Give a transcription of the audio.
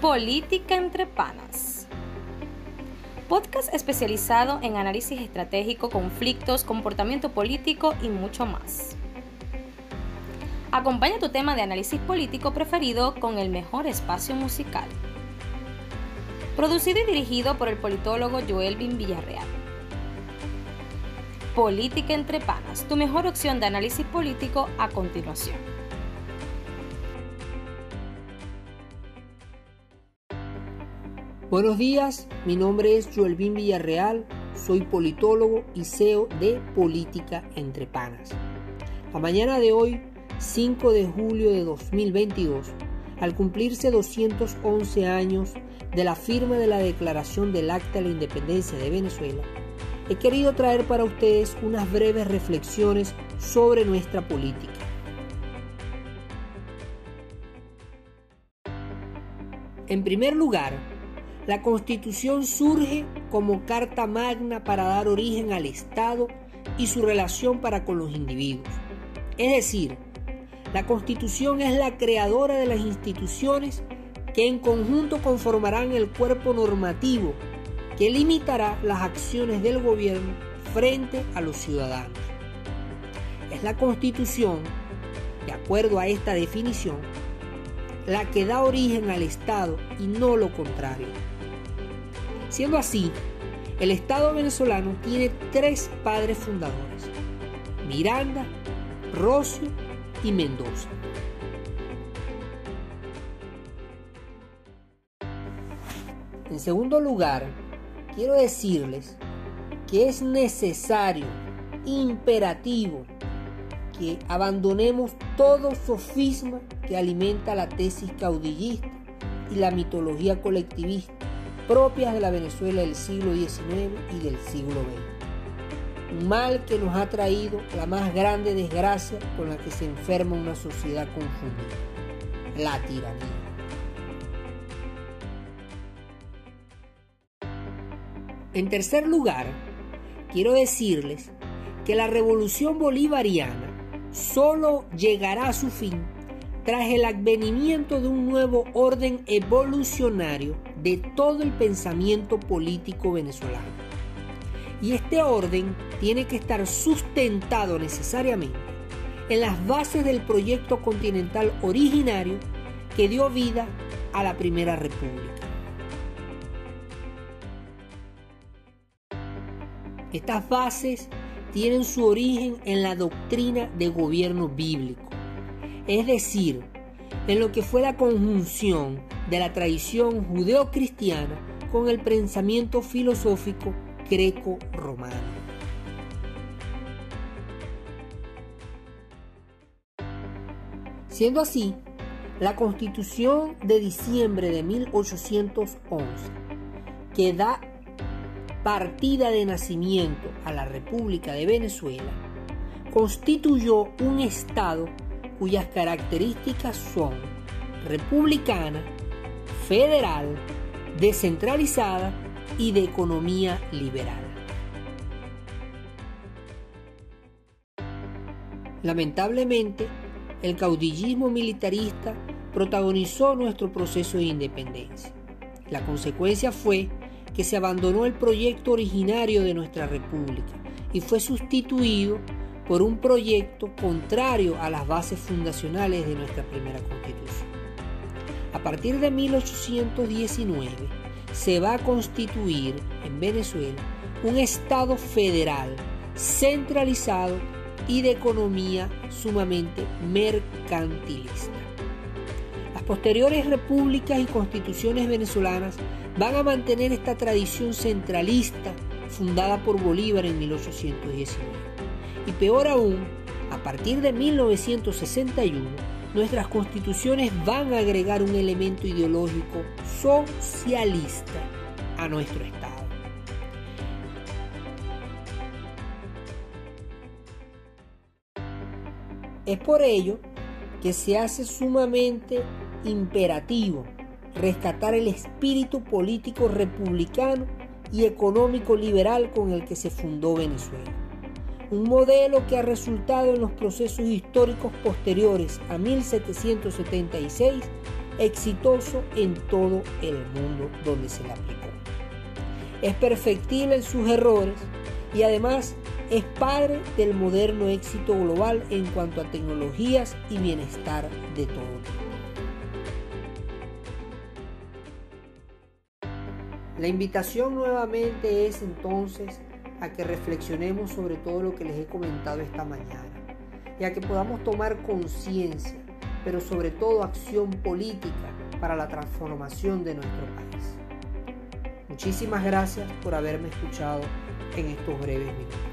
Política entre Panas. Podcast especializado en análisis estratégico, conflictos, comportamiento político y mucho más. Acompaña tu tema de análisis político preferido con el mejor espacio musical. Producido y dirigido por el politólogo Joel Bin Villarreal. Política entre Panas, tu mejor opción de análisis político a continuación. Buenos días, mi nombre es Joelvin Villarreal, soy politólogo y CEO de Política Entre Panas. La mañana de hoy, 5 de julio de 2022, al cumplirse 211 años de la firma de la Declaración del Acta de la Independencia de Venezuela, he querido traer para ustedes unas breves reflexiones sobre nuestra política. En primer lugar, la Constitución surge como carta magna para dar origen al Estado y su relación para con los individuos. Es decir, la Constitución es la creadora de las instituciones que en conjunto conformarán el cuerpo normativo que limitará las acciones del gobierno frente a los ciudadanos. Es la Constitución, de acuerdo a esta definición, la que da origen al Estado y no lo contrario. Siendo así, el Estado venezolano tiene tres padres fundadores, Miranda, Rocio y Mendoza. En segundo lugar, quiero decirles que es necesario, imperativo, que abandonemos todo sofisma que alimenta la tesis caudillista y la mitología colectivista propias de la Venezuela del siglo XIX y del siglo XX. Un mal que nos ha traído la más grande desgracia con la que se enferma una sociedad confundida, la tiranía. En tercer lugar, quiero decirles que la revolución bolivariana solo llegará a su fin tras el advenimiento de un nuevo orden evolucionario de todo el pensamiento político venezolano. Y este orden tiene que estar sustentado necesariamente en las bases del proyecto continental originario que dio vida a la Primera República. Estas bases tienen su origen en la doctrina de gobierno bíblico es decir, en lo que fue la conjunción de la tradición judeocristiana con el pensamiento filosófico greco-romano. Siendo así, la constitución de diciembre de 1811, que da partida de nacimiento a la República de Venezuela, constituyó un Estado cuyas características son republicana, federal, descentralizada y de economía liberal. Lamentablemente, el caudillismo militarista protagonizó nuestro proceso de independencia. La consecuencia fue que se abandonó el proyecto originario de nuestra república y fue sustituido por un proyecto contrario a las bases fundacionales de nuestra primera constitución. A partir de 1819 se va a constituir en Venezuela un Estado federal, centralizado y de economía sumamente mercantilista. Las posteriores repúblicas y constituciones venezolanas van a mantener esta tradición centralista fundada por Bolívar en 1819. Y peor aún, a partir de 1961, nuestras constituciones van a agregar un elemento ideológico socialista a nuestro Estado. Es por ello que se hace sumamente imperativo rescatar el espíritu político republicano y económico liberal con el que se fundó Venezuela un modelo que ha resultado en los procesos históricos posteriores a 1776 exitoso en todo el mundo donde se le aplicó. Es perfectible en sus errores y además es padre del moderno éxito global en cuanto a tecnologías y bienestar de todo La invitación nuevamente es entonces a que reflexionemos sobre todo lo que les he comentado esta mañana y a que podamos tomar conciencia, pero sobre todo acción política para la transformación de nuestro país. Muchísimas gracias por haberme escuchado en estos breves minutos.